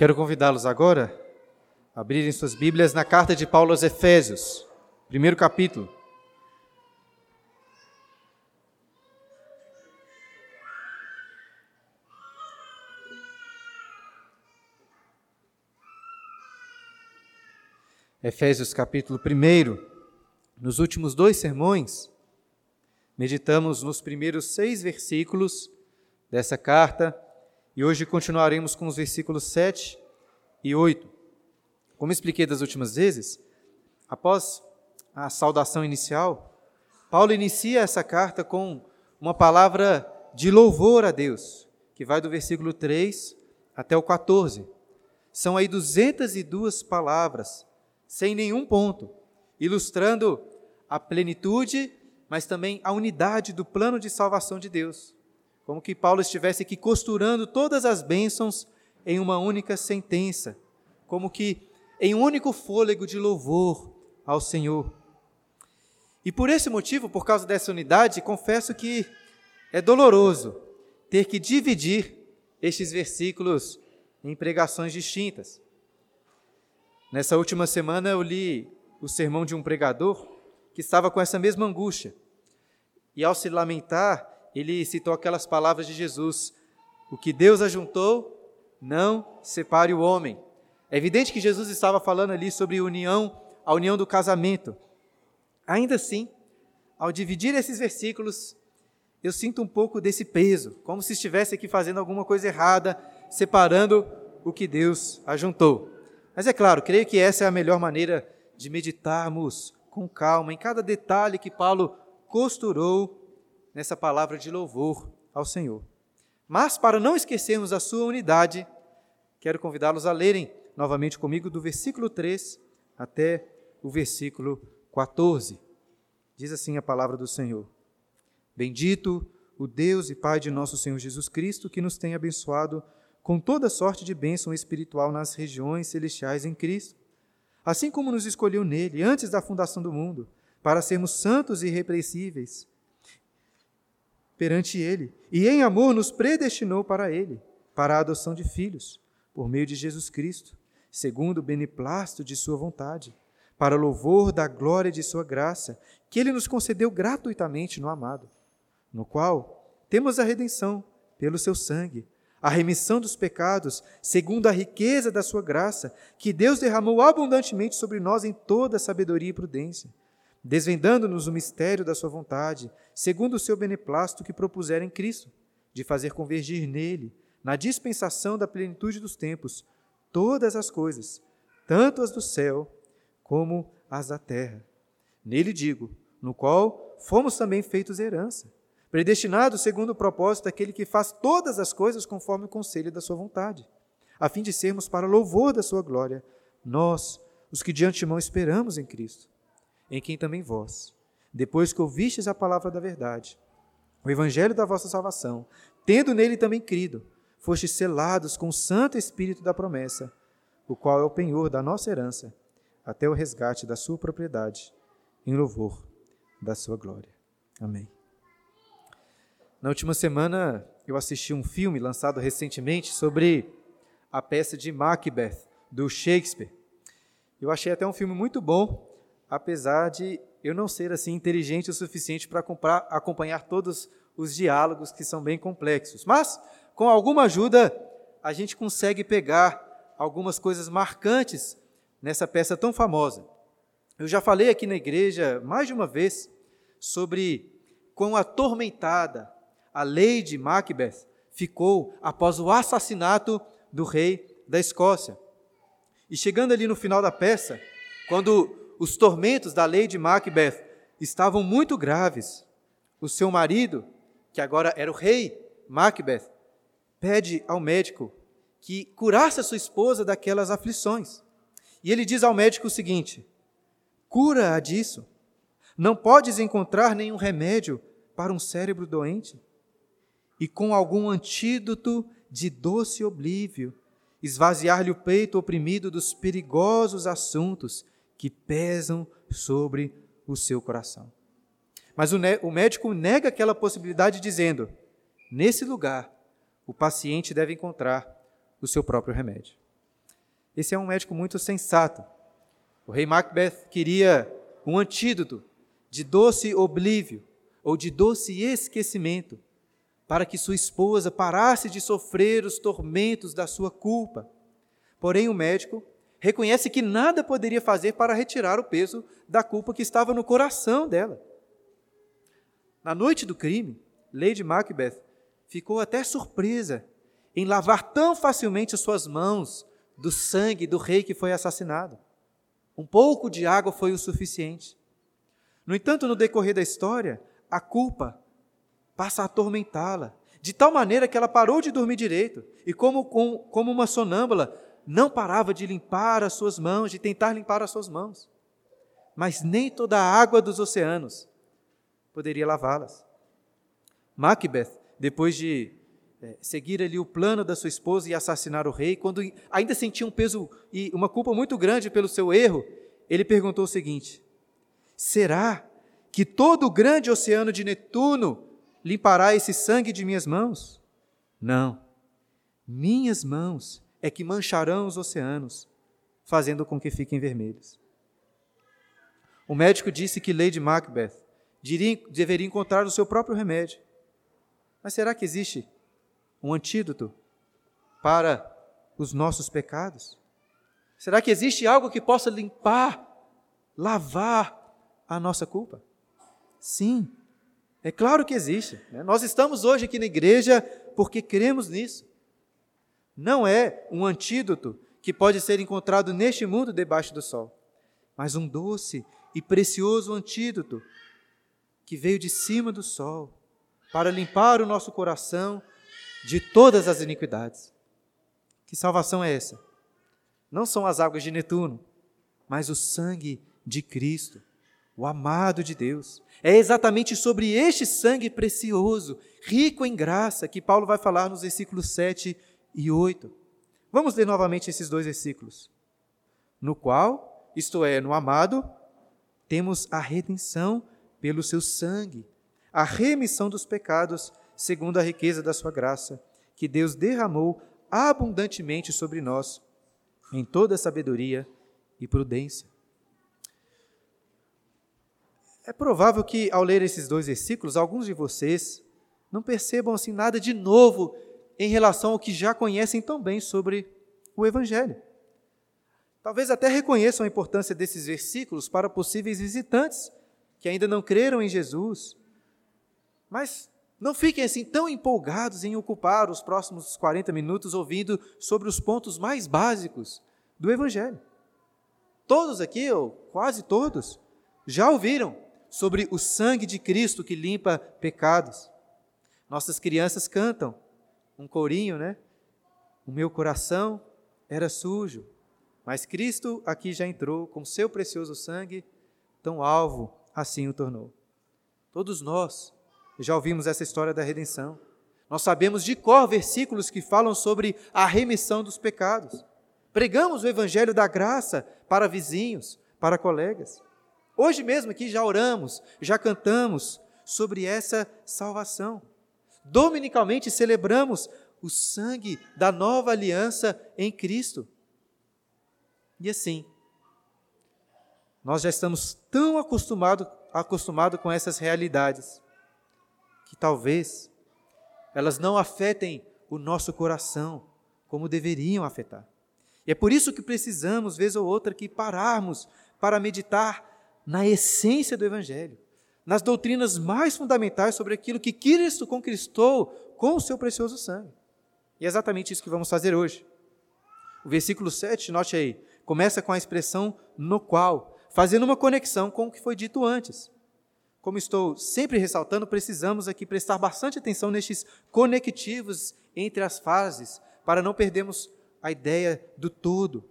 Quero convidá-los agora a abrirem suas Bíblias na carta de Paulo aos Efésios, primeiro capítulo. Efésios capítulo 1. Nos últimos dois sermões, meditamos nos primeiros seis versículos dessa carta e hoje continuaremos com os versículos 7 e 8. Como expliquei das últimas vezes, após a saudação inicial, Paulo inicia essa carta com uma palavra de louvor a Deus, que vai do versículo 3 até o 14. São aí 202 palavras, sem nenhum ponto, ilustrando a plenitude, mas também a unidade do plano de salvação de Deus. Como que Paulo estivesse aqui costurando todas as bênçãos em uma única sentença, como que em um único fôlego de louvor ao Senhor. E por esse motivo, por causa dessa unidade, confesso que é doloroso ter que dividir estes versículos em pregações distintas. Nessa última semana eu li o sermão de um pregador que estava com essa mesma angústia. E ao se lamentar, ele citou aquelas palavras de Jesus: O que Deus ajuntou, não separe o homem. É evidente que Jesus estava falando ali sobre união, a união do casamento. Ainda assim, ao dividir esses versículos, eu sinto um pouco desse peso, como se estivesse aqui fazendo alguma coisa errada, separando o que Deus ajuntou. Mas é claro, creio que essa é a melhor maneira de meditarmos com calma em cada detalhe que Paulo costurou nessa palavra de louvor ao Senhor. Mas, para não esquecermos a sua unidade, quero convidá-los a lerem novamente comigo do versículo 3 até o versículo 14. Diz assim a palavra do Senhor: Bendito o Deus e Pai de nosso Senhor Jesus Cristo, que nos tem abençoado com toda sorte de bênção espiritual nas regiões celestiais em Cristo assim como nos escolheu nele antes da fundação do mundo, para sermos santos e irrepreensíveis perante ele, e em amor nos predestinou para ele, para a adoção de filhos, por meio de Jesus Cristo, segundo o beneplácito de sua vontade, para louvor da glória de sua graça, que ele nos concedeu gratuitamente no amado, no qual temos a redenção pelo seu sangue, a remissão dos pecados, segundo a riqueza da sua graça, que Deus derramou abundantemente sobre nós em toda sabedoria e prudência, desvendando-nos o mistério da sua vontade, segundo o seu beneplácito que propusera em Cristo, de fazer convergir nele, na dispensação da plenitude dos tempos, todas as coisas, tanto as do céu como as da terra. Nele digo, no qual fomos também feitos herança predestinado segundo o propósito daquele que faz todas as coisas conforme o conselho da sua vontade, a fim de sermos para louvor da sua glória, nós, os que de antemão esperamos em Cristo, em quem também vós, depois que ouvistes a palavra da verdade, o evangelho da vossa salvação, tendo nele também crido, fostes selados com o Santo Espírito da promessa, o qual é o penhor da nossa herança, até o resgate da sua propriedade, em louvor da sua glória. Amém. Na última semana, eu assisti um filme lançado recentemente sobre a peça de Macbeth, do Shakespeare. Eu achei até um filme muito bom, apesar de eu não ser assim inteligente o suficiente para acompanhar todos os diálogos que são bem complexos. Mas, com alguma ajuda, a gente consegue pegar algumas coisas marcantes nessa peça tão famosa. Eu já falei aqui na igreja mais de uma vez sobre quão atormentada a lei de Macbeth ficou após o assassinato do rei da Escócia. E chegando ali no final da peça, quando os tormentos da lei de Macbeth estavam muito graves, o seu marido, que agora era o rei Macbeth, pede ao médico que curasse a sua esposa daquelas aflições. E ele diz ao médico o seguinte: cura-a disso. Não podes encontrar nenhum remédio para um cérebro doente? e com algum antídoto de doce oblívio, esvaziar-lhe o peito oprimido dos perigosos assuntos que pesam sobre o seu coração. Mas o, o médico nega aquela possibilidade, dizendo: nesse lugar, o paciente deve encontrar o seu próprio remédio. Esse é um médico muito sensato. O rei Macbeth queria um antídoto de doce oblívio ou de doce esquecimento, para que sua esposa parasse de sofrer os tormentos da sua culpa. Porém, o médico reconhece que nada poderia fazer para retirar o peso da culpa que estava no coração dela. Na noite do crime, Lady Macbeth ficou até surpresa em lavar tão facilmente suas mãos do sangue do rei que foi assassinado. Um pouco de água foi o suficiente. No entanto, no decorrer da história, a culpa passa a atormentá-la, de tal maneira que ela parou de dormir direito e, como, como uma sonâmbula, não parava de limpar as suas mãos, de tentar limpar as suas mãos. Mas nem toda a água dos oceanos poderia lavá-las. Macbeth, depois de é, seguir ali o plano da sua esposa e assassinar o rei, quando ainda sentia um peso e uma culpa muito grande pelo seu erro, ele perguntou o seguinte: Será que todo o grande oceano de Netuno limpará esse sangue de minhas mãos? Não. Minhas mãos é que mancharão os oceanos, fazendo com que fiquem vermelhos. O médico disse que Lady Macbeth deveria encontrar o seu próprio remédio. Mas será que existe um antídoto para os nossos pecados? Será que existe algo que possa limpar, lavar a nossa culpa? Sim, é claro que existe. Né? Nós estamos hoje aqui na igreja porque cremos nisso. Não é um antídoto que pode ser encontrado neste mundo debaixo do sol, mas um doce e precioso antídoto que veio de cima do sol para limpar o nosso coração de todas as iniquidades. Que salvação é essa? Não são as águas de Netuno, mas o sangue de Cristo, o amado de Deus. É exatamente sobre este sangue precioso, rico em graça, que Paulo vai falar nos versículos 7 e 8. Vamos ler novamente esses dois versículos. No qual, isto é, no amado, temos a redenção pelo seu sangue, a remissão dos pecados, segundo a riqueza da sua graça, que Deus derramou abundantemente sobre nós, em toda sabedoria e prudência. É provável que, ao ler esses dois versículos, alguns de vocês não percebam assim nada de novo em relação ao que já conhecem tão bem sobre o Evangelho. Talvez até reconheçam a importância desses versículos para possíveis visitantes que ainda não creram em Jesus, mas não fiquem assim tão empolgados em ocupar os próximos 40 minutos ouvindo sobre os pontos mais básicos do Evangelho. Todos aqui, ou quase todos, já ouviram sobre o sangue de Cristo que limpa pecados. Nossas crianças cantam um corinho, né? O meu coração era sujo, mas Cristo aqui já entrou com seu precioso sangue, tão alvo assim o tornou. Todos nós já ouvimos essa história da redenção. Nós sabemos de cor versículos que falam sobre a remissão dos pecados. Pregamos o evangelho da graça para vizinhos, para colegas. Hoje mesmo aqui já oramos, já cantamos sobre essa salvação. Dominicalmente celebramos o sangue da nova aliança em Cristo. E assim, nós já estamos tão acostumados acostumado com essas realidades que talvez elas não afetem o nosso coração como deveriam afetar. E é por isso que precisamos, vez ou outra, que pararmos para meditar na essência do Evangelho, nas doutrinas mais fundamentais sobre aquilo que Cristo conquistou com o seu precioso sangue. E é exatamente isso que vamos fazer hoje. O versículo 7, note aí, começa com a expressão no qual, fazendo uma conexão com o que foi dito antes. Como estou sempre ressaltando, precisamos aqui prestar bastante atenção nestes conectivos entre as fases, para não perdermos a ideia do todo.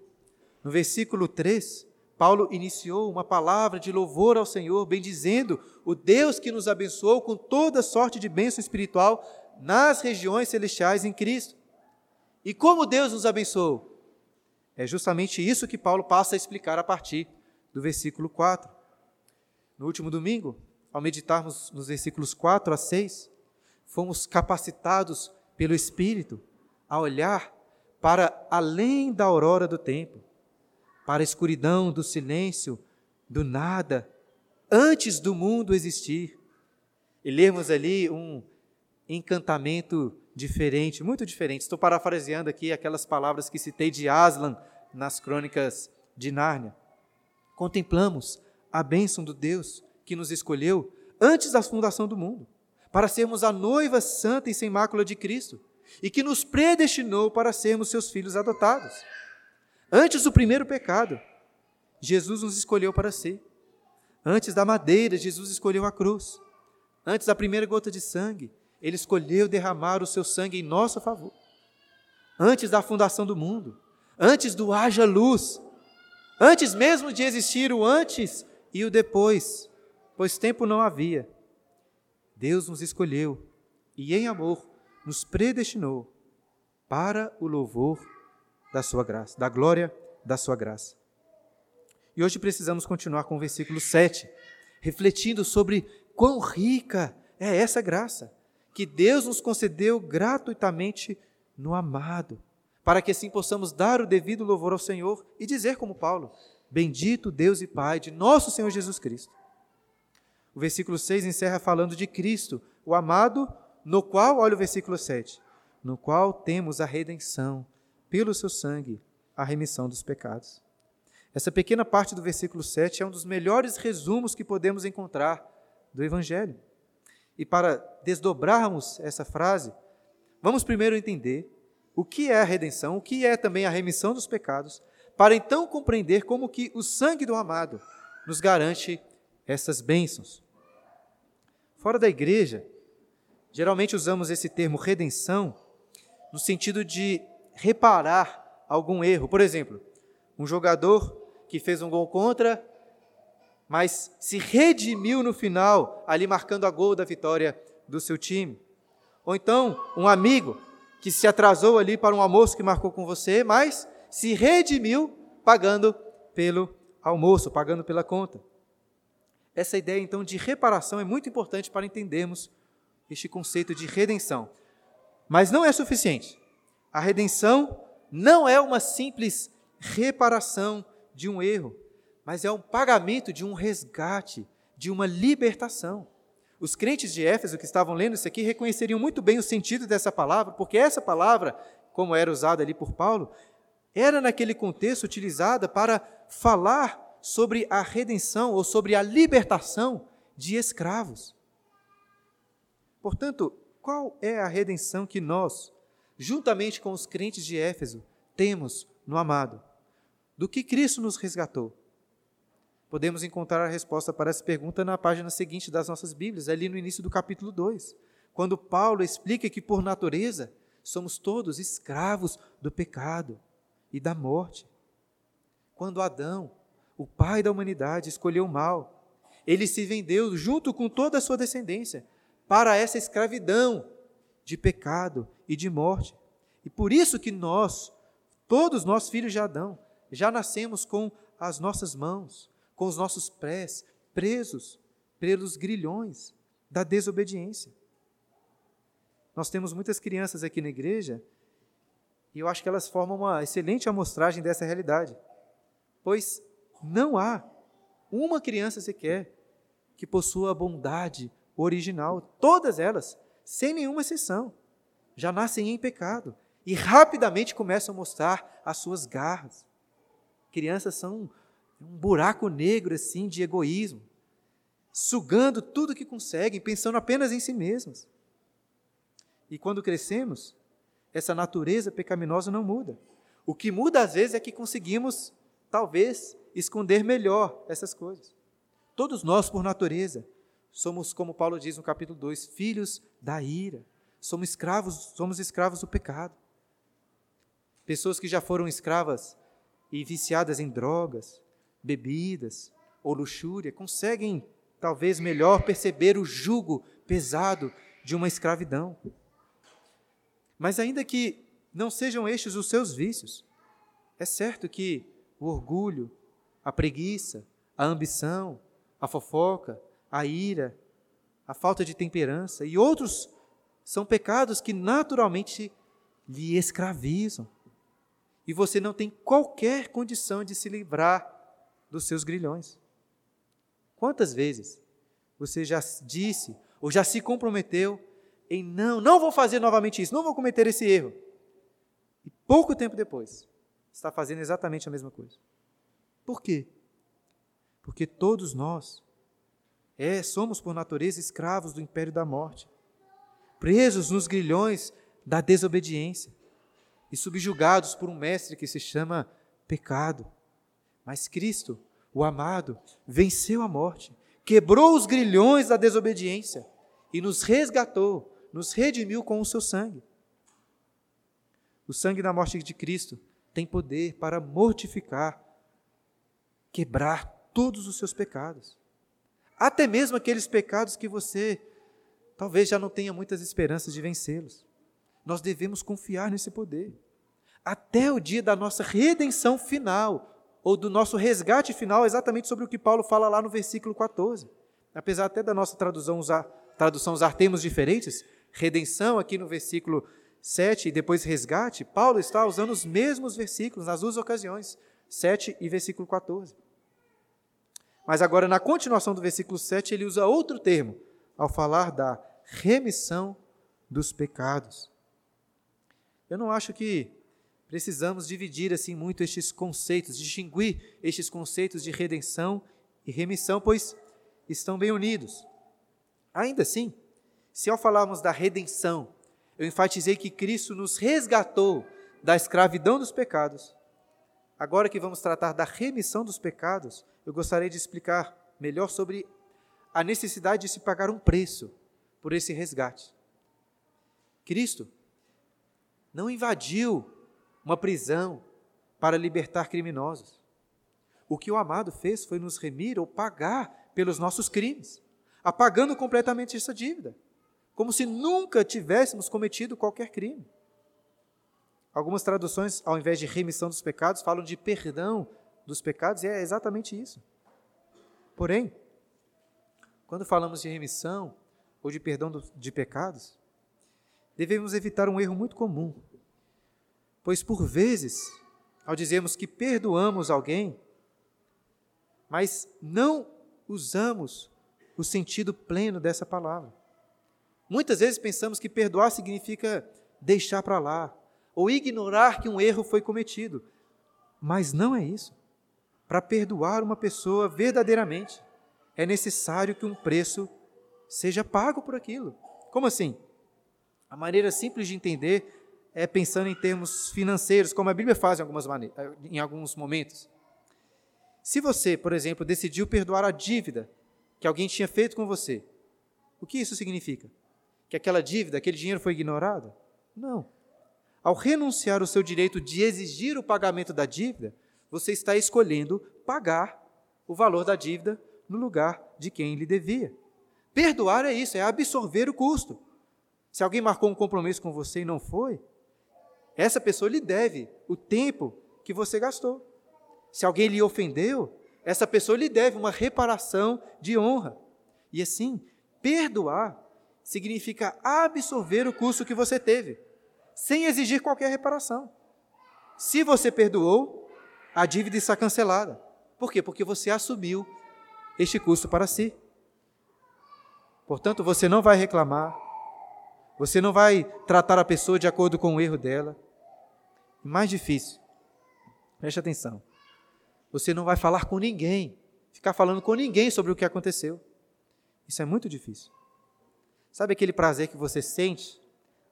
No versículo 3, Paulo iniciou uma palavra de louvor ao Senhor, bendizendo o Deus que nos abençoou com toda sorte de bênção espiritual nas regiões celestiais em Cristo. E como Deus nos abençoou? É justamente isso que Paulo passa a explicar a partir do versículo 4. No último domingo, ao meditarmos nos versículos 4 a 6, fomos capacitados pelo Espírito a olhar para além da aurora do tempo, para a escuridão do silêncio, do nada, antes do mundo existir. E lermos ali um encantamento diferente, muito diferente. Estou parafraseando aqui aquelas palavras que citei de Aslan nas crônicas de Nárnia. Contemplamos a bênção do Deus que nos escolheu antes da fundação do mundo, para sermos a noiva santa e sem mácula de Cristo, e que nos predestinou para sermos seus filhos adotados. Antes do primeiro pecado, Jesus nos escolheu para ser. Antes da madeira, Jesus escolheu a cruz. Antes da primeira gota de sangue, ele escolheu derramar o seu sangue em nosso favor. Antes da fundação do mundo, antes do haja luz, antes mesmo de existir o antes e o depois, pois tempo não havia. Deus nos escolheu e, em amor, nos predestinou para o louvor da sua graça, da glória da sua graça. E hoje precisamos continuar com o versículo 7, refletindo sobre quão rica é essa graça que Deus nos concedeu gratuitamente no amado, para que assim possamos dar o devido louvor ao Senhor e dizer como Paulo: Bendito Deus e Pai de nosso Senhor Jesus Cristo. O versículo 6 encerra falando de Cristo, o amado, no qual, olha o versículo 7, no qual temos a redenção, pelo seu sangue, a remissão dos pecados. Essa pequena parte do versículo 7 é um dos melhores resumos que podemos encontrar do Evangelho. E para desdobrarmos essa frase, vamos primeiro entender o que é a redenção, o que é também a remissão dos pecados, para então compreender como que o sangue do amado nos garante essas bênçãos. Fora da igreja, geralmente usamos esse termo redenção no sentido de reparar algum erro. Por exemplo, um jogador que fez um gol contra mas se redimiu no final, ali marcando a gol da vitória do seu time. Ou então, um amigo que se atrasou ali para um almoço que marcou com você, mas se redimiu pagando pelo almoço, pagando pela conta. Essa ideia então de reparação é muito importante para entendermos este conceito de redenção. Mas não é suficiente. A redenção não é uma simples reparação de um erro mas é um pagamento de um resgate, de uma libertação. Os crentes de Éfeso que estavam lendo isso aqui reconheceriam muito bem o sentido dessa palavra, porque essa palavra, como era usada ali por Paulo, era naquele contexto utilizada para falar sobre a redenção ou sobre a libertação de escravos. Portanto, qual é a redenção que nós, juntamente com os crentes de Éfeso, temos no amado? Do que Cristo nos resgatou? Podemos encontrar a resposta para essa pergunta na página seguinte das nossas Bíblias, ali no início do capítulo 2, quando Paulo explica que, por natureza, somos todos escravos do pecado e da morte. Quando Adão, o pai da humanidade, escolheu o mal, ele se vendeu junto com toda a sua descendência para essa escravidão de pecado e de morte. E por isso que nós, todos nós filhos de Adão, já nascemos com as nossas mãos, com os nossos pés presos pelos grilhões da desobediência. Nós temos muitas crianças aqui na igreja e eu acho que elas formam uma excelente amostragem dessa realidade, pois não há uma criança sequer que possua a bondade original. Todas elas, sem nenhuma exceção, já nascem em pecado e rapidamente começam a mostrar as suas garras. Crianças são um buraco negro assim de egoísmo, sugando tudo que conseguem, pensando apenas em si mesmos. E quando crescemos, essa natureza pecaminosa não muda. O que muda às vezes é que conseguimos, talvez, esconder melhor essas coisas. Todos nós, por natureza, somos, como Paulo diz no capítulo 2, filhos da ira. Somos escravos, somos escravos do pecado. Pessoas que já foram escravas e viciadas em drogas, bebidas ou luxúria conseguem talvez melhor perceber o jugo pesado de uma escravidão. Mas ainda que não sejam estes os seus vícios, é certo que o orgulho, a preguiça, a ambição, a fofoca, a ira, a falta de temperança e outros são pecados que naturalmente lhe escravizam, e você não tem qualquer condição de se livrar dos seus grilhões. Quantas vezes você já disse ou já se comprometeu em não, não vou fazer novamente isso, não vou cometer esse erro. E pouco tempo depois, está fazendo exatamente a mesma coisa. Por quê? Porque todos nós é, somos por natureza escravos do império da morte, presos nos grilhões da desobediência e subjugados por um mestre que se chama pecado. Mas Cristo, o amado, venceu a morte, quebrou os grilhões da desobediência e nos resgatou, nos redimiu com o seu sangue. O sangue da morte de Cristo tem poder para mortificar, quebrar todos os seus pecados. Até mesmo aqueles pecados que você talvez já não tenha muitas esperanças de vencê-los. Nós devemos confiar nesse poder. Até o dia da nossa redenção final, ou do nosso resgate final, exatamente sobre o que Paulo fala lá no versículo 14. Apesar até da nossa tradução usar, tradução usar termos diferentes, redenção aqui no versículo 7 e depois resgate, Paulo está usando os mesmos versículos nas duas ocasiões, 7 e versículo 14. Mas agora, na continuação do versículo 7, ele usa outro termo, ao falar da remissão dos pecados. Eu não acho que precisamos dividir assim muito estes conceitos, distinguir estes conceitos de redenção e remissão, pois estão bem unidos. Ainda assim, se ao falarmos da redenção, eu enfatizei que Cristo nos resgatou da escravidão dos pecados, agora que vamos tratar da remissão dos pecados, eu gostaria de explicar melhor sobre a necessidade de se pagar um preço por esse resgate. Cristo não invadiu uma prisão para libertar criminosos. O que o amado fez foi nos remir ou pagar pelos nossos crimes, apagando completamente essa dívida, como se nunca tivéssemos cometido qualquer crime. Algumas traduções, ao invés de remissão dos pecados, falam de perdão dos pecados, e é exatamente isso. Porém, quando falamos de remissão ou de perdão de pecados, devemos evitar um erro muito comum. Pois, por vezes, ao dizermos que perdoamos alguém, mas não usamos o sentido pleno dessa palavra. Muitas vezes pensamos que perdoar significa deixar para lá, ou ignorar que um erro foi cometido. Mas não é isso. Para perdoar uma pessoa verdadeiramente, é necessário que um preço seja pago por aquilo. Como assim? A maneira simples de entender é pensando em termos financeiros, como a Bíblia faz em, algumas em alguns momentos. Se você, por exemplo, decidiu perdoar a dívida que alguém tinha feito com você, o que isso significa? Que aquela dívida, aquele dinheiro foi ignorado? Não. Ao renunciar o seu direito de exigir o pagamento da dívida, você está escolhendo pagar o valor da dívida no lugar de quem lhe devia. Perdoar é isso, é absorver o custo. Se alguém marcou um compromisso com você e não foi, essa pessoa lhe deve o tempo que você gastou. Se alguém lhe ofendeu, essa pessoa lhe deve uma reparação de honra. E assim, perdoar significa absorver o custo que você teve, sem exigir qualquer reparação. Se você perdoou, a dívida está cancelada. Por quê? Porque você assumiu este custo para si. Portanto, você não vai reclamar, você não vai tratar a pessoa de acordo com o erro dela. Mais difícil, preste atenção, você não vai falar com ninguém, ficar falando com ninguém sobre o que aconteceu. Isso é muito difícil. Sabe aquele prazer que você sente,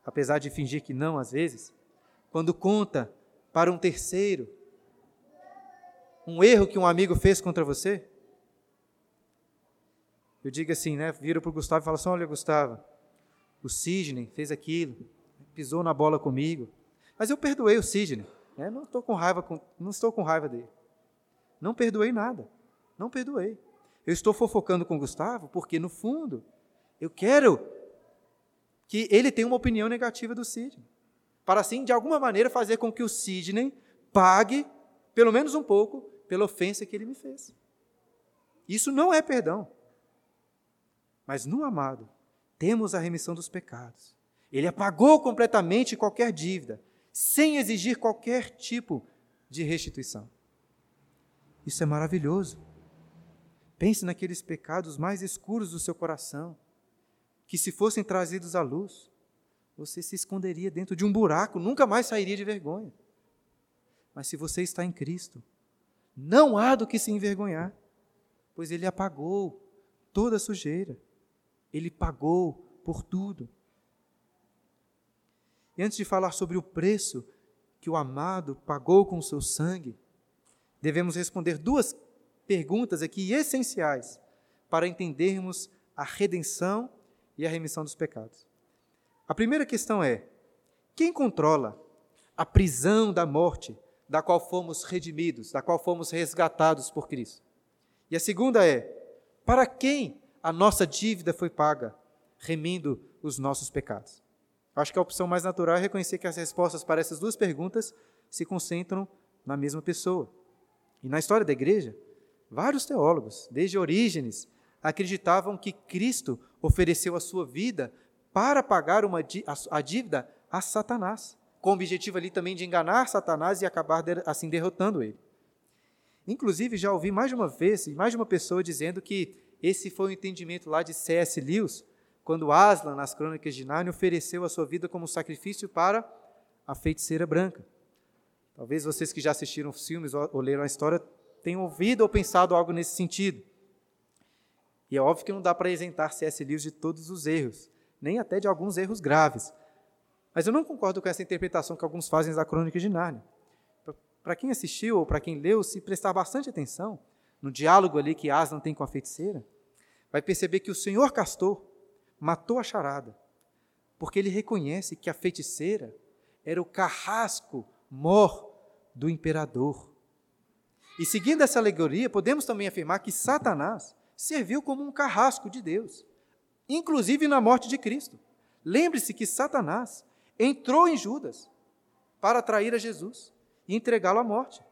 apesar de fingir que não às vezes, quando conta para um terceiro um erro que um amigo fez contra você? Eu digo assim, né? Viro para o Gustavo e falo assim: olha, Gustavo, o Sidney fez aquilo, pisou na bola comigo, mas eu perdoei o Sidney. Né? Não estou com raiva, com, não estou com raiva dele. Não perdoei nada. Não perdoei. Eu estou fofocando com o Gustavo porque, no fundo, eu quero que ele tenha uma opinião negativa do Sidney. Para assim, de alguma maneira, fazer com que o Sidney pague, pelo menos um pouco, pela ofensa que ele me fez. Isso não é perdão. Mas no amado, temos a remissão dos pecados. Ele apagou completamente qualquer dívida, sem exigir qualquer tipo de restituição. Isso é maravilhoso. Pense naqueles pecados mais escuros do seu coração, que se fossem trazidos à luz, você se esconderia dentro de um buraco, nunca mais sairia de vergonha. Mas se você está em Cristo, não há do que se envergonhar, pois Ele apagou toda a sujeira, Ele pagou por tudo. E antes de falar sobre o preço que o amado pagou com o seu sangue, devemos responder duas perguntas aqui essenciais para entendermos a redenção e a remissão dos pecados. A primeira questão é: quem controla a prisão da morte da qual fomos redimidos, da qual fomos resgatados por Cristo? E a segunda é: para quem a nossa dívida foi paga, remindo os nossos pecados? Acho que a opção mais natural é reconhecer que as respostas para essas duas perguntas se concentram na mesma pessoa. E na história da igreja, vários teólogos, desde Orígenes, acreditavam que Cristo ofereceu a sua vida para pagar uma, a dívida a Satanás, com o objetivo ali também de enganar Satanás e acabar assim derrotando ele. Inclusive, já ouvi mais de uma vez, mais de uma pessoa dizendo que esse foi o entendimento lá de C.S. Lewis, quando Aslan, nas Crônicas de Nárnia, ofereceu a sua vida como sacrifício para a feiticeira branca. Talvez vocês que já assistiram filmes ou leram a história tenham ouvido ou pensado algo nesse sentido. E é óbvio que não dá para isentar C.S. Lewis de todos os erros, nem até de alguns erros graves. Mas eu não concordo com essa interpretação que alguns fazem da Crônica de Nárnia. Para quem assistiu ou para quem leu, se prestar bastante atenção no diálogo ali que Aslan tem com a feiticeira, vai perceber que o senhor Castor matou a charada, porque ele reconhece que a feiticeira era o carrasco mor do imperador. E seguindo essa alegoria, podemos também afirmar que Satanás serviu como um carrasco de Deus, inclusive na morte de Cristo. Lembre-se que Satanás entrou em Judas para atrair a Jesus e entregá-lo à morte.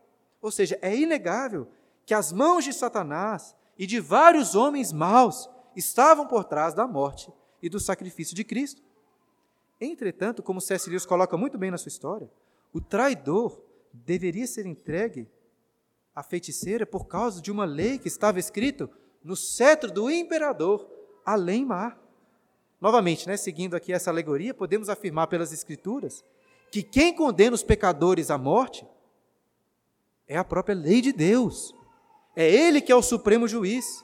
Ou seja, é inegável que as mãos de Satanás e de vários homens maus estavam por trás da morte e do sacrifício de Cristo. Entretanto, como C.S. Lewis coloca muito bem na sua história, o traidor deveria ser entregue à feiticeira por causa de uma lei que estava escrito no cetro do imperador, além mar. Novamente, né, seguindo aqui essa alegoria, podemos afirmar pelas Escrituras que quem condena os pecadores à morte é a própria lei de Deus. É Ele que é o supremo juiz.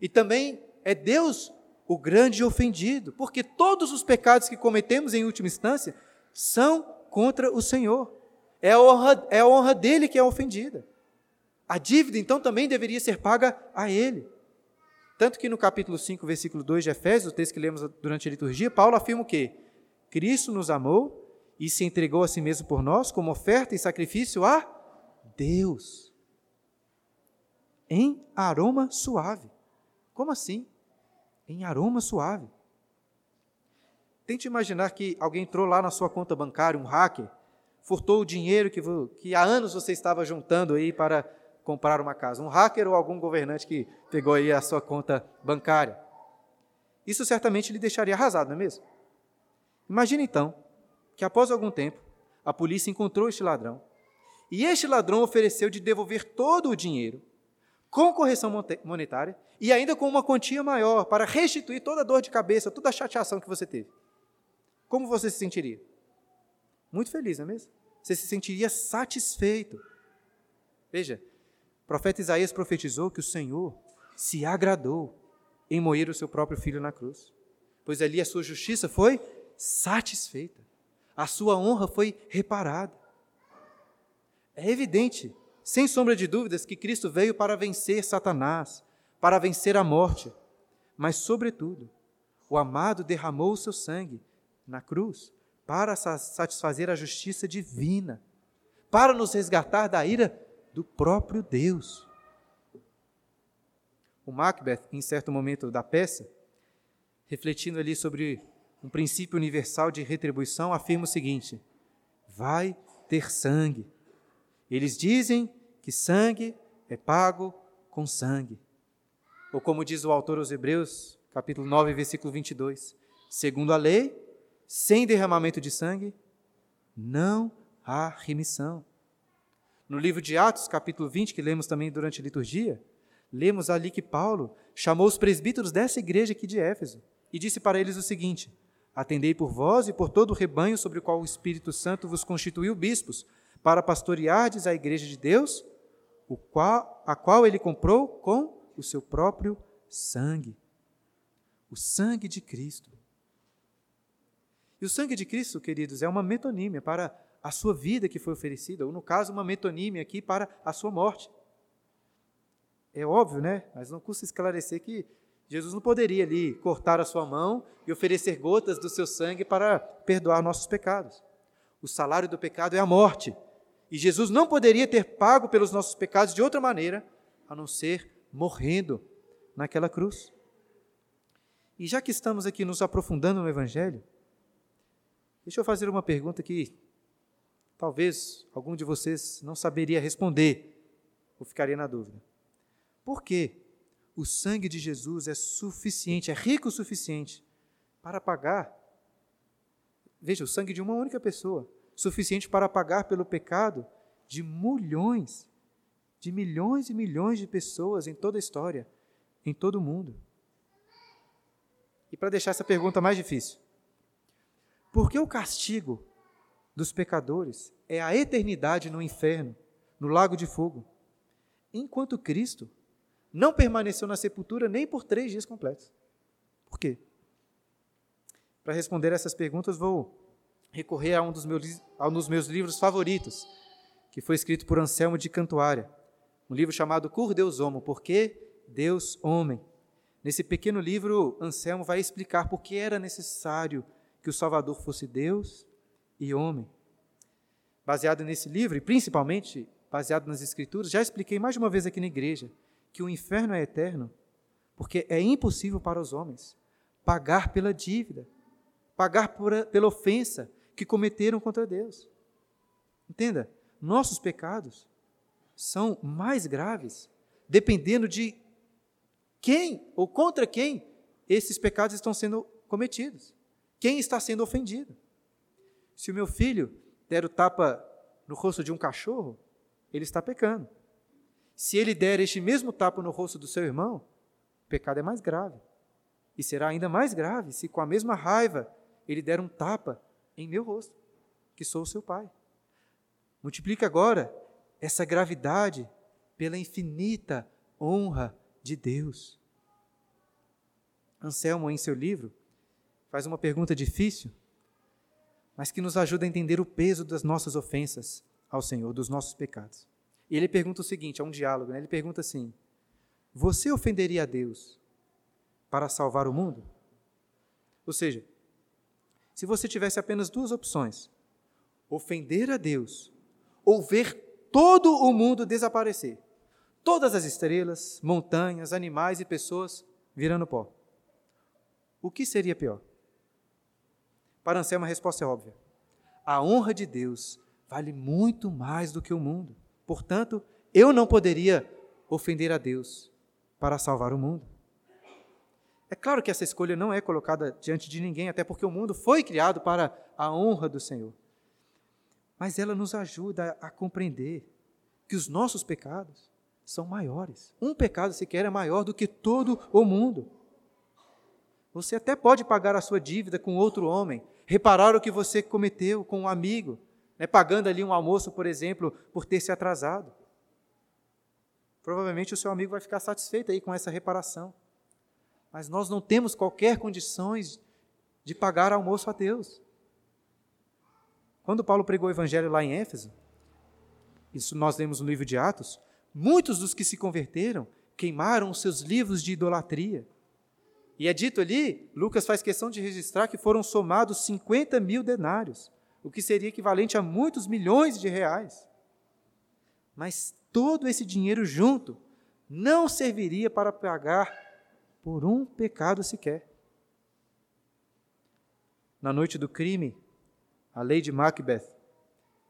E também é Deus o grande ofendido, porque todos os pecados que cometemos em última instância são contra o Senhor. É a honra, é a honra dele que é ofendida. A dívida, então, também deveria ser paga a ele. Tanto que no capítulo 5, versículo 2 de Efésios, o texto que lemos durante a liturgia, Paulo afirma o quê? Cristo nos amou e se entregou a si mesmo por nós como oferta e sacrifício a Deus. Em aroma suave. Como assim? Em aroma suave. Tente imaginar que alguém entrou lá na sua conta bancária, um hacker, furtou o dinheiro que, que há anos você estava juntando aí para comprar uma casa? Um hacker ou algum governante que pegou aí a sua conta bancária? Isso certamente lhe deixaria arrasado, não é mesmo? Imagine então que após algum tempo a polícia encontrou este ladrão e este ladrão ofereceu de devolver todo o dinheiro com correção monetária e ainda com uma quantia maior para restituir toda a dor de cabeça, toda a chateação que você teve. Como você se sentiria? Muito feliz, não é mesmo? Você se sentiria satisfeito. Veja, o profeta Isaías profetizou que o Senhor se agradou em moer o seu próprio filho na cruz, pois ali a sua justiça foi satisfeita, a sua honra foi reparada. É evidente, sem sombra de dúvidas, que Cristo veio para vencer Satanás, para vencer a morte, mas, sobretudo, o amado derramou o seu sangue na cruz para satisfazer a justiça divina, para nos resgatar da ira do próprio Deus. O Macbeth, em certo momento da peça, refletindo ali sobre um princípio universal de retribuição, afirma o seguinte: vai ter sangue. Eles dizem que sangue é pago com sangue. Ou como diz o autor aos Hebreus, capítulo 9, versículo 22, segundo a lei, sem derramamento de sangue, não há remissão. No livro de Atos, capítulo 20, que lemos também durante a liturgia, lemos ali que Paulo chamou os presbíteros dessa igreja aqui de Éfeso e disse para eles o seguinte: Atendei por vós e por todo o rebanho sobre o qual o Espírito Santo vos constituiu bispos, para pastoreardes a igreja de Deus, o qual, a qual ele comprou com o seu próprio sangue. O sangue de Cristo. E o sangue de Cristo, queridos, é uma metonímia para a sua vida que foi oferecida, ou no caso, uma metonímia aqui para a sua morte. É óbvio, né? Mas não custa esclarecer que Jesus não poderia ali cortar a sua mão e oferecer gotas do seu sangue para perdoar nossos pecados. O salário do pecado é a morte. E Jesus não poderia ter pago pelos nossos pecados de outra maneira a não ser morrendo naquela cruz. E já que estamos aqui nos aprofundando no Evangelho, deixa eu fazer uma pergunta que talvez algum de vocês não saberia responder ou ficaria na dúvida. Por que o sangue de Jesus é suficiente, é rico o suficiente para pagar? Veja, o sangue de uma única pessoa, suficiente para pagar pelo pecado de milhões, de milhões e milhões de pessoas em toda a história, em todo o mundo. E para deixar essa pergunta mais difícil, por que o castigo dos pecadores é a eternidade no inferno, no lago de fogo, enquanto Cristo não permaneceu na sepultura nem por três dias completos. Por quê? Para responder essas perguntas, vou recorrer a um dos meus, a um dos meus livros favoritos, que foi escrito por Anselmo de Cantuária, um livro chamado Cur Deus Homo, Por que Deus Homem. Nesse pequeno livro, Anselmo vai explicar por que era necessário que o Salvador fosse Deus e homem. Baseado nesse livro, e principalmente baseado nas Escrituras, já expliquei mais de uma vez aqui na igreja que o inferno é eterno, porque é impossível para os homens pagar pela dívida, pagar por, pela ofensa que cometeram contra Deus. Entenda, nossos pecados são mais graves, dependendo de quem ou contra quem esses pecados estão sendo cometidos. Quem está sendo ofendido? Se o meu filho der o tapa no rosto de um cachorro, ele está pecando. Se ele der este mesmo tapa no rosto do seu irmão, o pecado é mais grave. E será ainda mais grave se, com a mesma raiva, ele der um tapa em meu rosto, que sou o seu pai. Multiplica agora essa gravidade pela infinita honra de Deus. Anselmo, em seu livro, faz uma pergunta difícil, mas que nos ajuda a entender o peso das nossas ofensas ao Senhor, dos nossos pecados. E ele pergunta o seguinte: é um diálogo, né? ele pergunta assim: Você ofenderia a Deus para salvar o mundo? Ou seja, se você tivesse apenas duas opções, ofender a Deus ou ver todo o mundo desaparecer, todas as estrelas, montanhas, animais e pessoas virando pó, o que seria pior? Para Anselmo, a resposta é óbvia. A honra de Deus vale muito mais do que o mundo. Portanto, eu não poderia ofender a Deus para salvar o mundo. É claro que essa escolha não é colocada diante de ninguém, até porque o mundo foi criado para a honra do Senhor. Mas ela nos ajuda a compreender que os nossos pecados são maiores. Um pecado sequer é maior do que todo o mundo. Você até pode pagar a sua dívida com outro homem, reparar o que você cometeu com um amigo, né, pagando ali um almoço, por exemplo, por ter se atrasado. Provavelmente o seu amigo vai ficar satisfeito aí com essa reparação. Mas nós não temos qualquer condições de pagar almoço a Deus. Quando Paulo pregou o evangelho lá em Éfeso, isso nós lemos no livro de Atos, muitos dos que se converteram queimaram os seus livros de idolatria e é dito ali, Lucas faz questão de registrar que foram somados 50 mil denários, o que seria equivalente a muitos milhões de reais. Mas todo esse dinheiro junto não serviria para pagar por um pecado sequer. Na noite do crime, a Lady Macbeth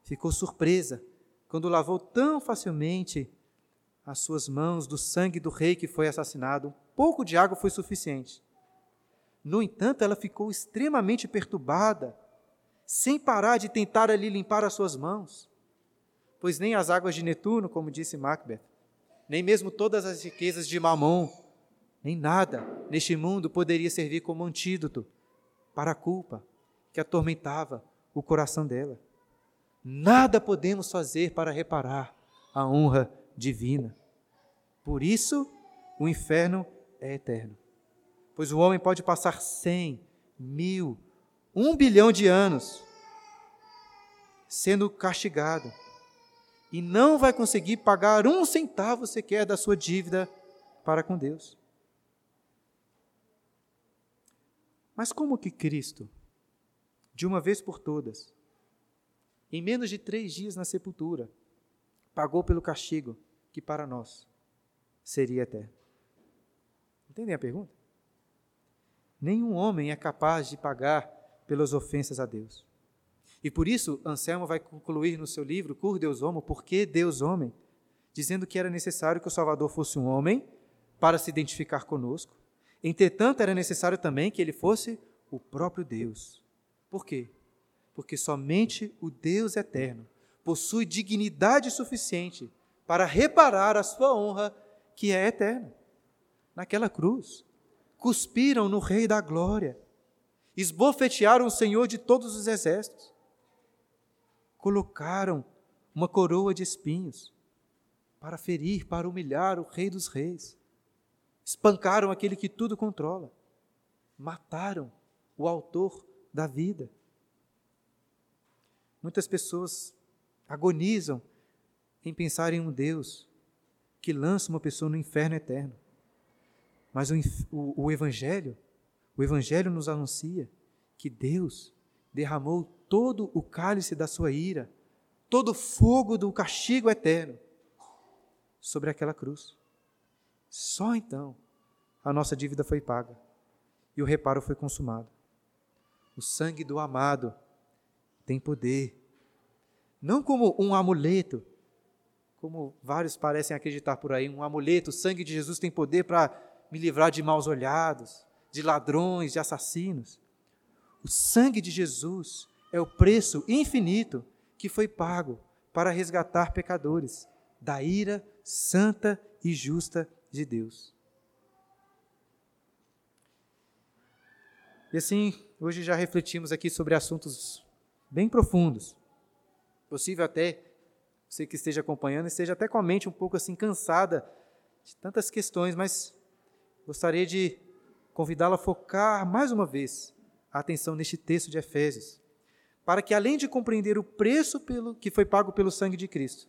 ficou surpresa quando lavou tão facilmente as suas mãos do sangue do rei que foi assassinado pouco de água foi suficiente. No entanto, ela ficou extremamente perturbada sem parar de tentar ali limpar as suas mãos. Pois nem as águas de Netuno, como disse Macbeth, nem mesmo todas as riquezas de Mamon, nem nada neste mundo poderia servir como antídoto para a culpa que atormentava o coração dela. Nada podemos fazer para reparar a honra divina. Por isso, o inferno é eterno. Pois o homem pode passar cem, mil, um bilhão de anos sendo castigado e não vai conseguir pagar um centavo sequer da sua dívida para com Deus. Mas como que Cristo, de uma vez por todas, em menos de três dias na sepultura, pagou pelo castigo que para nós seria eterno? Entendem a pergunta? Nenhum homem é capaz de pagar pelas ofensas a Deus. E por isso, Anselmo vai concluir no seu livro, Cur Deus Homo, Por que Deus Homem? Dizendo que era necessário que o Salvador fosse um homem para se identificar conosco. Entretanto, era necessário também que ele fosse o próprio Deus. Por quê? Porque somente o Deus eterno possui dignidade suficiente para reparar a sua honra, que é eterna. Naquela cruz, cuspiram no Rei da Glória, esbofetearam o Senhor de todos os exércitos, colocaram uma coroa de espinhos para ferir, para humilhar o Rei dos Reis, espancaram aquele que tudo controla, mataram o Autor da vida. Muitas pessoas agonizam em pensar em um Deus que lança uma pessoa no inferno eterno. Mas o, o, o Evangelho, o Evangelho nos anuncia que Deus derramou todo o cálice da sua ira, todo o fogo do castigo eterno sobre aquela cruz. Só então a nossa dívida foi paga e o reparo foi consumado. O sangue do amado tem poder, não como um amuleto, como vários parecem acreditar por aí, um amuleto, o sangue de Jesus tem poder para me livrar de maus olhados, de ladrões, de assassinos. O sangue de Jesus é o preço infinito que foi pago para resgatar pecadores da ira santa e justa de Deus. E assim, hoje já refletimos aqui sobre assuntos bem profundos. Possível até você que esteja acompanhando esteja até com a mente um pouco assim cansada de tantas questões, mas gostaria de convidá-lo a focar mais uma vez a atenção neste texto de Efésios, para que além de compreender o preço pelo que foi pago pelo sangue de Cristo,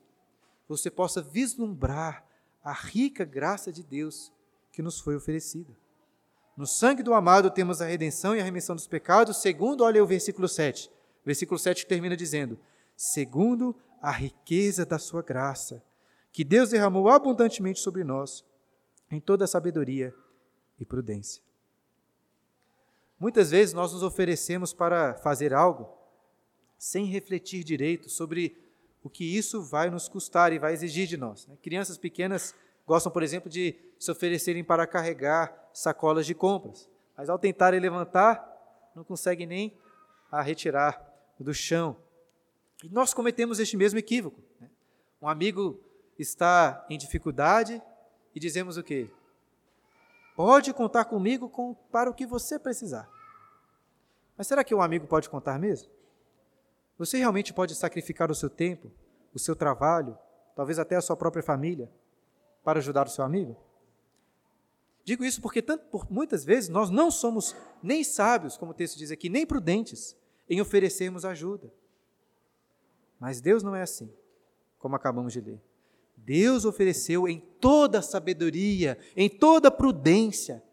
você possa vislumbrar a rica graça de Deus que nos foi oferecida. No sangue do amado temos a redenção e a remissão dos pecados, segundo, olha o versículo 7. Versículo 7 termina dizendo: segundo a riqueza da sua graça, que Deus derramou abundantemente sobre nós, em toda a sabedoria e prudência. Muitas vezes nós nos oferecemos para fazer algo sem refletir direito sobre o que isso vai nos custar e vai exigir de nós. Né? Crianças pequenas gostam, por exemplo, de se oferecerem para carregar sacolas de compras, mas ao tentarem levantar, não conseguem nem a retirar do chão. E nós cometemos este mesmo equívoco. Né? Um amigo está em dificuldade e dizemos o quê? Pode contar comigo com, para o que você precisar. Mas será que um amigo pode contar mesmo? Você realmente pode sacrificar o seu tempo, o seu trabalho, talvez até a sua própria família, para ajudar o seu amigo? Digo isso porque tanto, por muitas vezes nós não somos nem sábios, como o texto diz aqui, nem prudentes em oferecermos ajuda. Mas Deus não é assim, como acabamos de ler. Deus ofereceu em toda sabedoria, em toda prudência,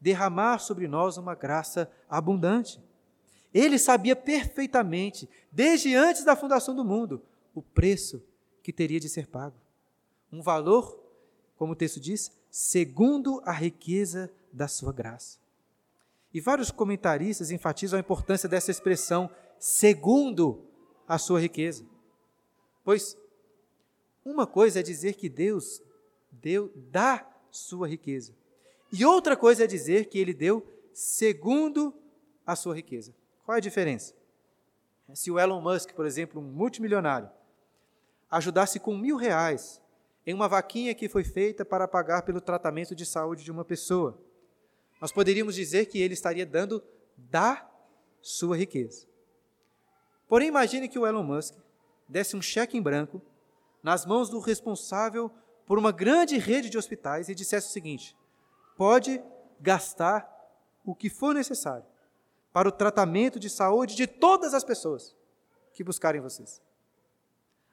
derramar sobre nós uma graça abundante. Ele sabia perfeitamente, desde antes da fundação do mundo, o preço que teria de ser pago. Um valor, como o texto diz, segundo a riqueza da sua graça. E vários comentaristas enfatizam a importância dessa expressão, segundo a sua riqueza. Pois uma coisa é dizer que Deus deu da sua riqueza. E outra coisa é dizer que ele deu segundo a sua riqueza. Qual é a diferença? se o Elon Musk, por exemplo, um multimilionário, ajudasse com mil reais em uma vaquinha que foi feita para pagar pelo tratamento de saúde de uma pessoa, nós poderíamos dizer que ele estaria dando da sua riqueza. Porém, imagine que o Elon Musk desse um cheque em branco nas mãos do responsável por uma grande rede de hospitais e dissesse o seguinte: pode gastar o que for necessário para o tratamento de saúde de todas as pessoas que buscarem vocês.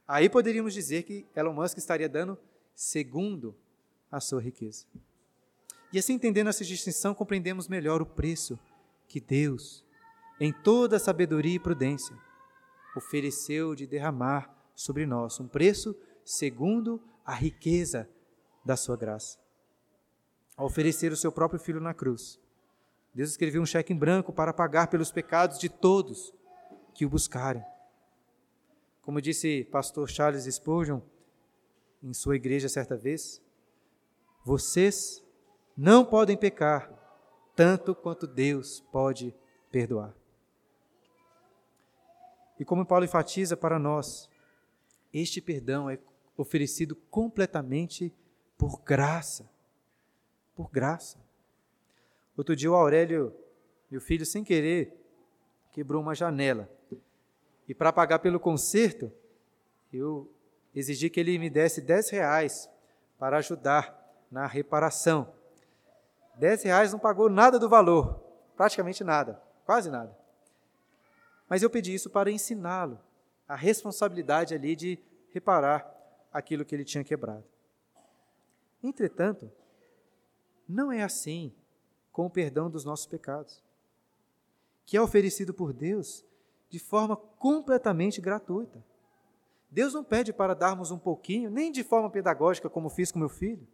Aí poderíamos dizer que Elon Musk estaria dando segundo a sua riqueza. E assim, entendendo essa distinção, compreendemos melhor o preço que Deus, em toda sabedoria e prudência, ofereceu de derramar sobre nós um preço segundo a riqueza da sua graça. Ao oferecer o seu próprio filho na cruz, Deus escreveu um cheque em branco para pagar pelos pecados de todos que o buscarem. Como disse pastor Charles Spurgeon em sua igreja certa vez, vocês não podem pecar tanto quanto Deus pode perdoar. E como Paulo enfatiza para nós, este perdão é oferecido completamente por graça. Por graça. Outro dia o Aurélio, meu filho, sem querer, quebrou uma janela. E para pagar pelo conserto, eu exigi que ele me desse 10 reais para ajudar na reparação. 10 reais não pagou nada do valor, praticamente nada, quase nada. Mas eu pedi isso para ensiná-lo a responsabilidade ali de reparar aquilo que ele tinha quebrado. Entretanto, não é assim com o perdão dos nossos pecados, que é oferecido por Deus de forma completamente gratuita. Deus não pede para darmos um pouquinho, nem de forma pedagógica, como fiz com meu filho,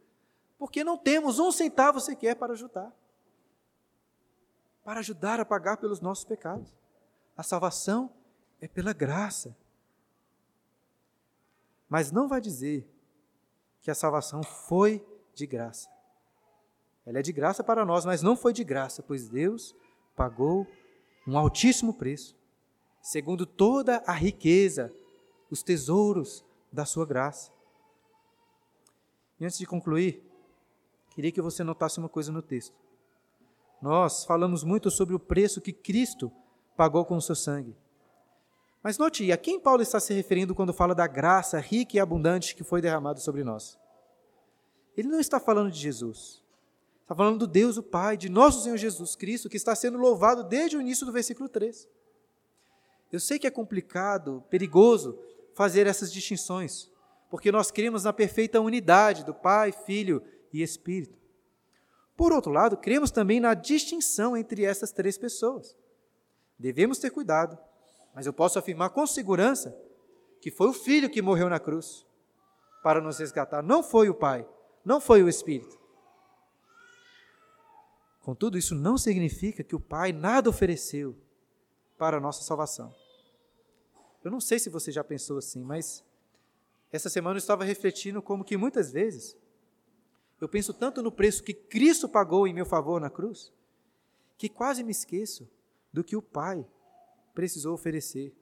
porque não temos um centavo sequer para ajudar para ajudar a pagar pelos nossos pecados. A salvação é pela graça. Mas não vai dizer que a salvação foi de graça. Ela é de graça para nós, mas não foi de graça, pois Deus pagou um altíssimo preço, segundo toda a riqueza, os tesouros da sua graça. E antes de concluir, queria que você notasse uma coisa no texto. Nós falamos muito sobre o preço que Cristo pagou com o seu sangue. Mas note, a quem Paulo está se referindo quando fala da graça rica e abundante que foi derramada sobre nós? Ele não está falando de Jesus. Está falando do Deus, o Pai, de nosso Senhor Jesus Cristo, que está sendo louvado desde o início do versículo 3. Eu sei que é complicado, perigoso fazer essas distinções, porque nós cremos na perfeita unidade do Pai, Filho e Espírito. Por outro lado, cremos também na distinção entre essas três pessoas. Devemos ter cuidado, mas eu posso afirmar com segurança que foi o Filho que morreu na cruz para nos resgatar, não foi o Pai, não foi o Espírito. Contudo, isso não significa que o Pai nada ofereceu para a nossa salvação. Eu não sei se você já pensou assim, mas essa semana eu estava refletindo como que muitas vezes eu penso tanto no preço que Cristo pagou em meu favor na cruz, que quase me esqueço do que o Pai precisou oferecer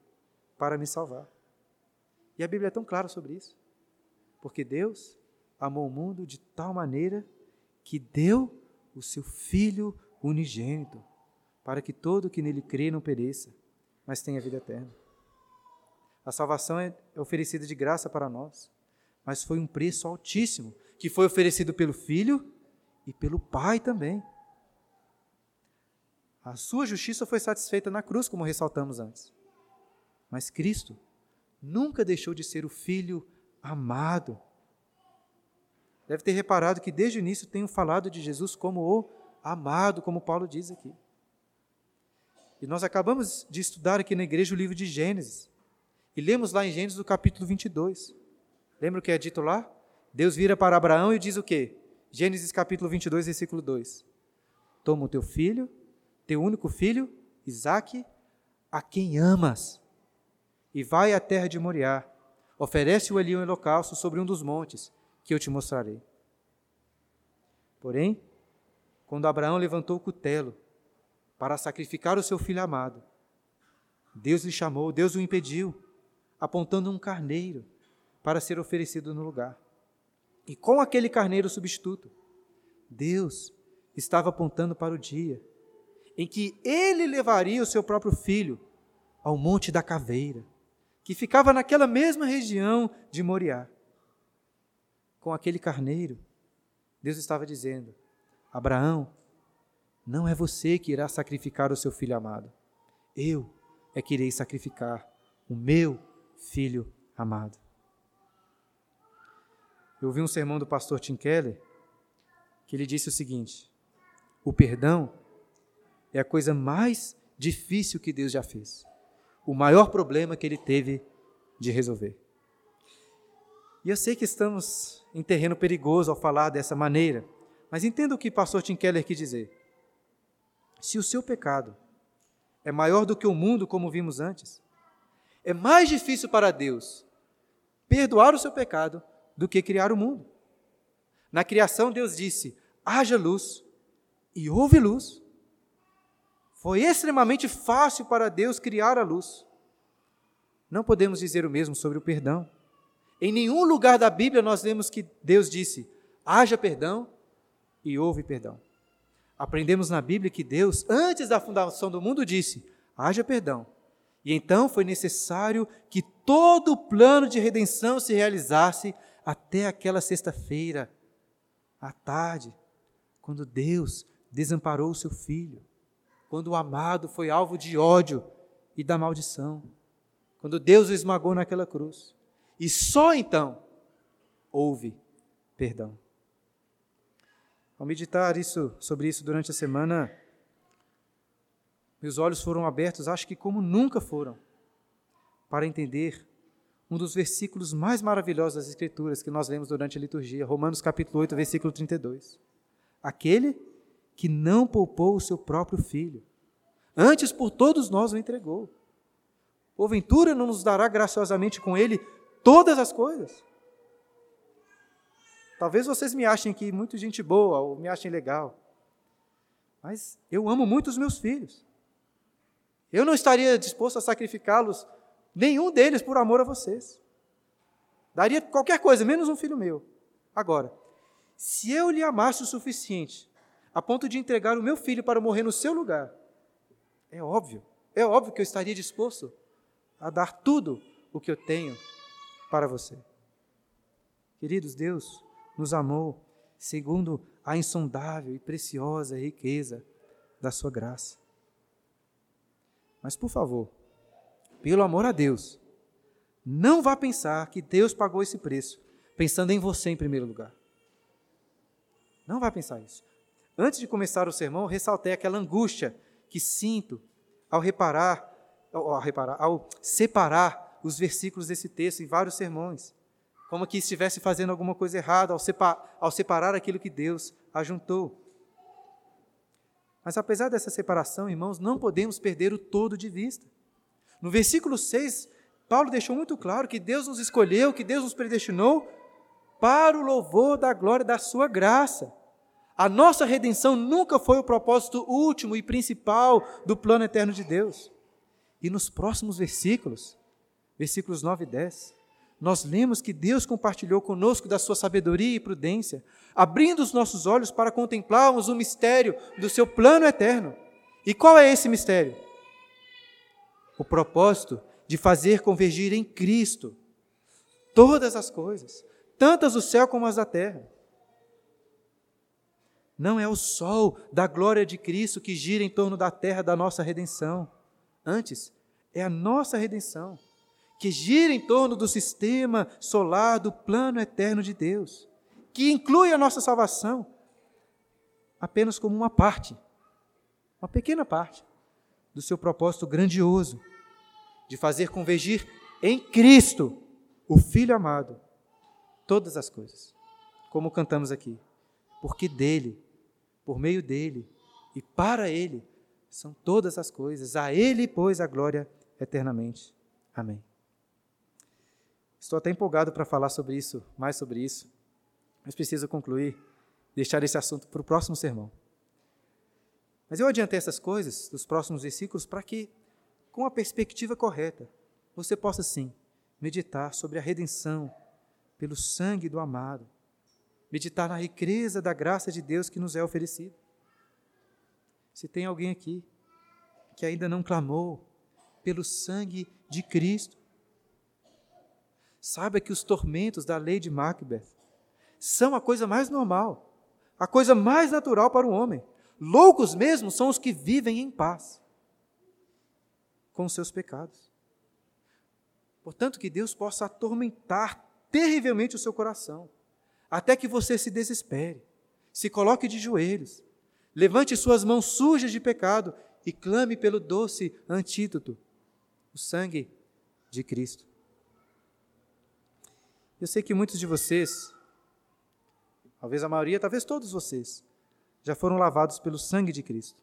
para me salvar. E a Bíblia é tão clara sobre isso. Porque Deus amou o mundo de tal maneira que deu o seu Filho unigênito, para que todo que nele crê não pereça, mas tenha vida eterna. A salvação é oferecida de graça para nós, mas foi um preço altíssimo, que foi oferecido pelo Filho e pelo Pai também. A sua justiça foi satisfeita na cruz, como ressaltamos antes. Mas Cristo nunca deixou de ser o Filho amado deve ter reparado que desde o início tenho falado de Jesus como o amado, como Paulo diz aqui. E nós acabamos de estudar aqui na igreja o livro de Gênesis. E lemos lá em Gênesis o capítulo 22. Lembra o que é dito lá? Deus vira para Abraão e diz o quê? Gênesis capítulo 22, versículo 2. Toma o teu filho, teu único filho, Isaque, a quem amas, e vai à terra de Moriá. Oferece-o ali um holocausto sobre um dos montes que eu te mostrarei. Porém, quando Abraão levantou o cutelo para sacrificar o seu filho amado, Deus lhe chamou, Deus o impediu, apontando um carneiro para ser oferecido no lugar. E com aquele carneiro substituto, Deus estava apontando para o dia em que ele levaria o seu próprio filho ao Monte da Caveira, que ficava naquela mesma região de Moriá. Com aquele carneiro, Deus estava dizendo: Abraão, não é você que irá sacrificar o seu filho amado. Eu é que irei sacrificar o meu filho amado. Eu ouvi um sermão do pastor Tim Keller que ele disse o seguinte: o perdão é a coisa mais difícil que Deus já fez. O maior problema que ele teve de resolver. E eu sei que estamos em terreno perigoso ao falar dessa maneira, mas entenda o que o pastor Tim Keller quis dizer. Se o seu pecado é maior do que o mundo, como vimos antes, é mais difícil para Deus perdoar o seu pecado do que criar o mundo. Na criação, Deus disse: haja luz, e houve luz. Foi extremamente fácil para Deus criar a luz. Não podemos dizer o mesmo sobre o perdão. Em nenhum lugar da Bíblia nós vemos que Deus disse: haja perdão e houve perdão. Aprendemos na Bíblia que Deus, antes da fundação do mundo, disse: haja perdão. E então foi necessário que todo o plano de redenção se realizasse até aquela sexta-feira, à tarde, quando Deus desamparou o seu filho, quando o amado foi alvo de ódio e da maldição, quando Deus o esmagou naquela cruz. E só então houve perdão. Ao meditar isso, sobre isso durante a semana, meus olhos foram abertos, acho que como nunca foram, para entender um dos versículos mais maravilhosos das Escrituras que nós lemos durante a liturgia, Romanos capítulo 8, versículo 32. Aquele que não poupou o seu próprio filho, antes por todos nós o entregou. Porventura não nos dará graciosamente com ele todas as coisas? Talvez vocês me achem aqui muito gente boa ou me achem legal. Mas eu amo muito os meus filhos. Eu não estaria disposto a sacrificá-los, nenhum deles, por amor a vocês. Daria qualquer coisa, menos um filho meu. Agora, se eu lhe amasse o suficiente, a ponto de entregar o meu filho para morrer no seu lugar, é óbvio, é óbvio que eu estaria disposto a dar tudo o que eu tenho para você. Queridos, Deus nos amou segundo a insondável e preciosa riqueza da sua graça. Mas, por favor, pelo amor a Deus, não vá pensar que Deus pagou esse preço pensando em você em primeiro lugar. Não vá pensar isso. Antes de começar o sermão, ressaltei aquela angústia que sinto ao reparar, ao, reparar, ao separar os versículos desse texto em vários sermões, como que estivesse fazendo alguma coisa errada ao, separ, ao separar aquilo que Deus ajuntou. Mas apesar dessa separação, irmãos, não podemos perder o todo de vista. No versículo 6, Paulo deixou muito claro que Deus nos escolheu, que Deus nos predestinou para o louvor da glória da sua graça. A nossa redenção nunca foi o propósito último e principal do plano eterno de Deus. E nos próximos versículos, versículos 9 e 10, nós lemos que Deus compartilhou conosco da sua sabedoria e prudência, abrindo os nossos olhos para contemplarmos o mistério do seu plano eterno. E qual é esse mistério? O propósito de fazer convergir em Cristo todas as coisas, tantas do céu como as da terra. Não é o sol da glória de Cristo que gira em torno da terra da nossa redenção. Antes, é a nossa redenção que gira em torno do sistema solar do plano eterno de Deus, que inclui a nossa salvação apenas como uma parte, uma pequena parte do seu propósito grandioso de fazer convergir em Cristo, o Filho amado, todas as coisas, como cantamos aqui, porque dele, por meio dele e para ele são todas as coisas, a ele, pois, a glória eternamente. Amém. Estou até empolgado para falar sobre isso, mais sobre isso, mas preciso concluir, deixar esse assunto para o próximo sermão. Mas eu adiantei essas coisas dos próximos versículos para que com a perspectiva correta, você possa sim meditar sobre a redenção pelo sangue do amado, meditar na riqueza da graça de Deus que nos é oferecida. Se tem alguém aqui que ainda não clamou pelo sangue de Cristo, saiba que os tormentos da lei de Macbeth são a coisa mais normal, a coisa mais natural para o homem. Loucos mesmo são os que vivem em paz com os seus pecados. Portanto, que Deus possa atormentar terrivelmente o seu coração, até que você se desespere, se coloque de joelhos, levante suas mãos sujas de pecado e clame pelo doce antídoto, o sangue de Cristo. Eu sei que muitos de vocês, talvez a maioria, talvez todos vocês, já foram lavados pelo sangue de Cristo.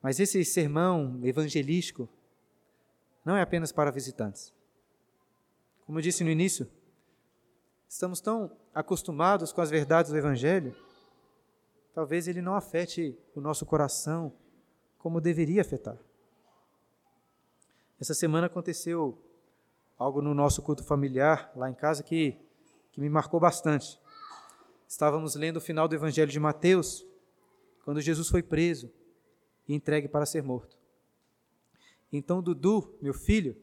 Mas esse sermão evangelístico não é apenas para visitantes. Como eu disse no início, estamos tão acostumados com as verdades do Evangelho, talvez ele não afete o nosso coração como deveria afetar. Essa semana aconteceu algo no nosso culto familiar, lá em casa, que, que me marcou bastante. Estávamos lendo o final do Evangelho de Mateus, quando Jesus foi preso e entregue para ser morto. Então Dudu, meu filho,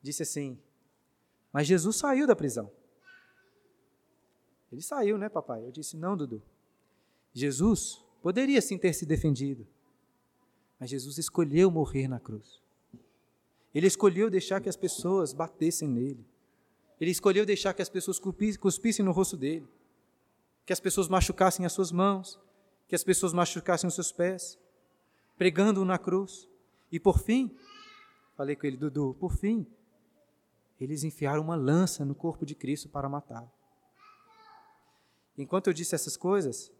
disse assim: Mas Jesus saiu da prisão. Ele saiu, né, papai? Eu disse: Não, Dudu. Jesus poderia sim ter se defendido, mas Jesus escolheu morrer na cruz. Ele escolheu deixar que as pessoas batessem nele. Ele escolheu deixar que as pessoas cuspissem no rosto dele, que as pessoas machucassem as suas mãos, que as pessoas machucassem os seus pés pregando-o na cruz. E por fim, falei com ele, Dudu, por fim, eles enfiaram uma lança no corpo de Cristo para matá-lo. Enquanto eu disse essas coisas,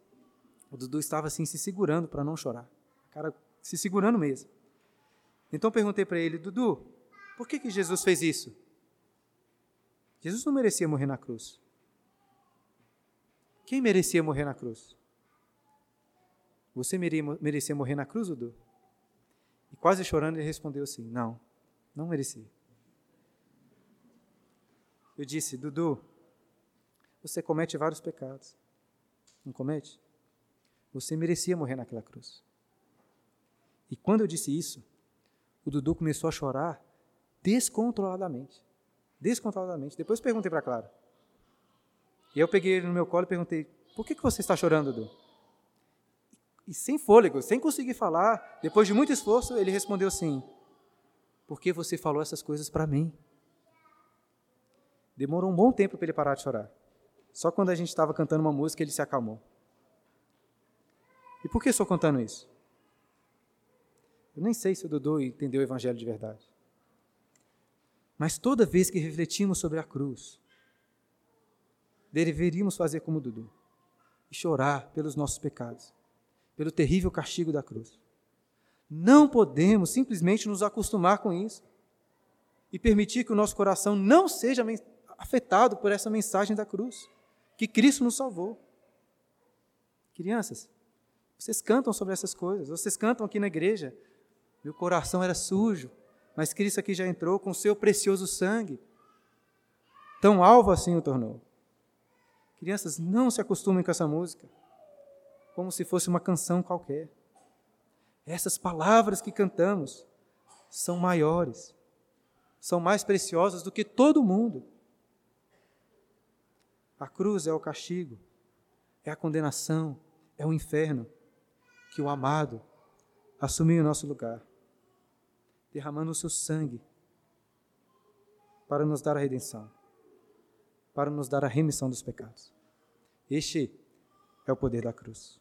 o Dudu estava assim se segurando para não chorar. Cara, se segurando mesmo. Então perguntei para ele, Dudu, por que, que Jesus fez isso? Jesus não merecia morrer na cruz. Quem merecia morrer na cruz? Você merecia morrer na cruz, Dudu? E quase chorando, ele respondeu assim: Não, não merecia. Eu disse: Dudu, você comete vários pecados. Não comete? Você merecia morrer naquela cruz. E quando eu disse isso, o Dudu começou a chorar descontroladamente. Descontroladamente. Depois perguntei para Clara. E eu peguei ele no meu colo e perguntei: Por que, que você está chorando, Dudu? e sem fôlego, sem conseguir falar, depois de muito esforço, ele respondeu assim: Por que você falou essas coisas para mim? Demorou um bom tempo para ele parar de chorar. Só quando a gente estava cantando uma música ele se acalmou. E por que estou contando isso? Eu nem sei se o Dudu entendeu o Evangelho de verdade. Mas toda vez que refletimos sobre a cruz, deveríamos fazer como Dudu e chorar pelos nossos pecados pelo terrível castigo da cruz. Não podemos simplesmente nos acostumar com isso e permitir que o nosso coração não seja afetado por essa mensagem da cruz, que Cristo nos salvou. Crianças, vocês cantam sobre essas coisas, vocês cantam aqui na igreja. Meu coração era sujo, mas Cristo aqui já entrou com o seu precioso sangue. Tão alvo assim o tornou. Crianças, não se acostumem com essa música como se fosse uma canção qualquer. Essas palavras que cantamos são maiores, são mais preciosas do que todo mundo. A cruz é o castigo, é a condenação, é o inferno que o amado assumiu em nosso lugar, derramando o seu sangue para nos dar a redenção, para nos dar a remissão dos pecados. Este é o poder da cruz.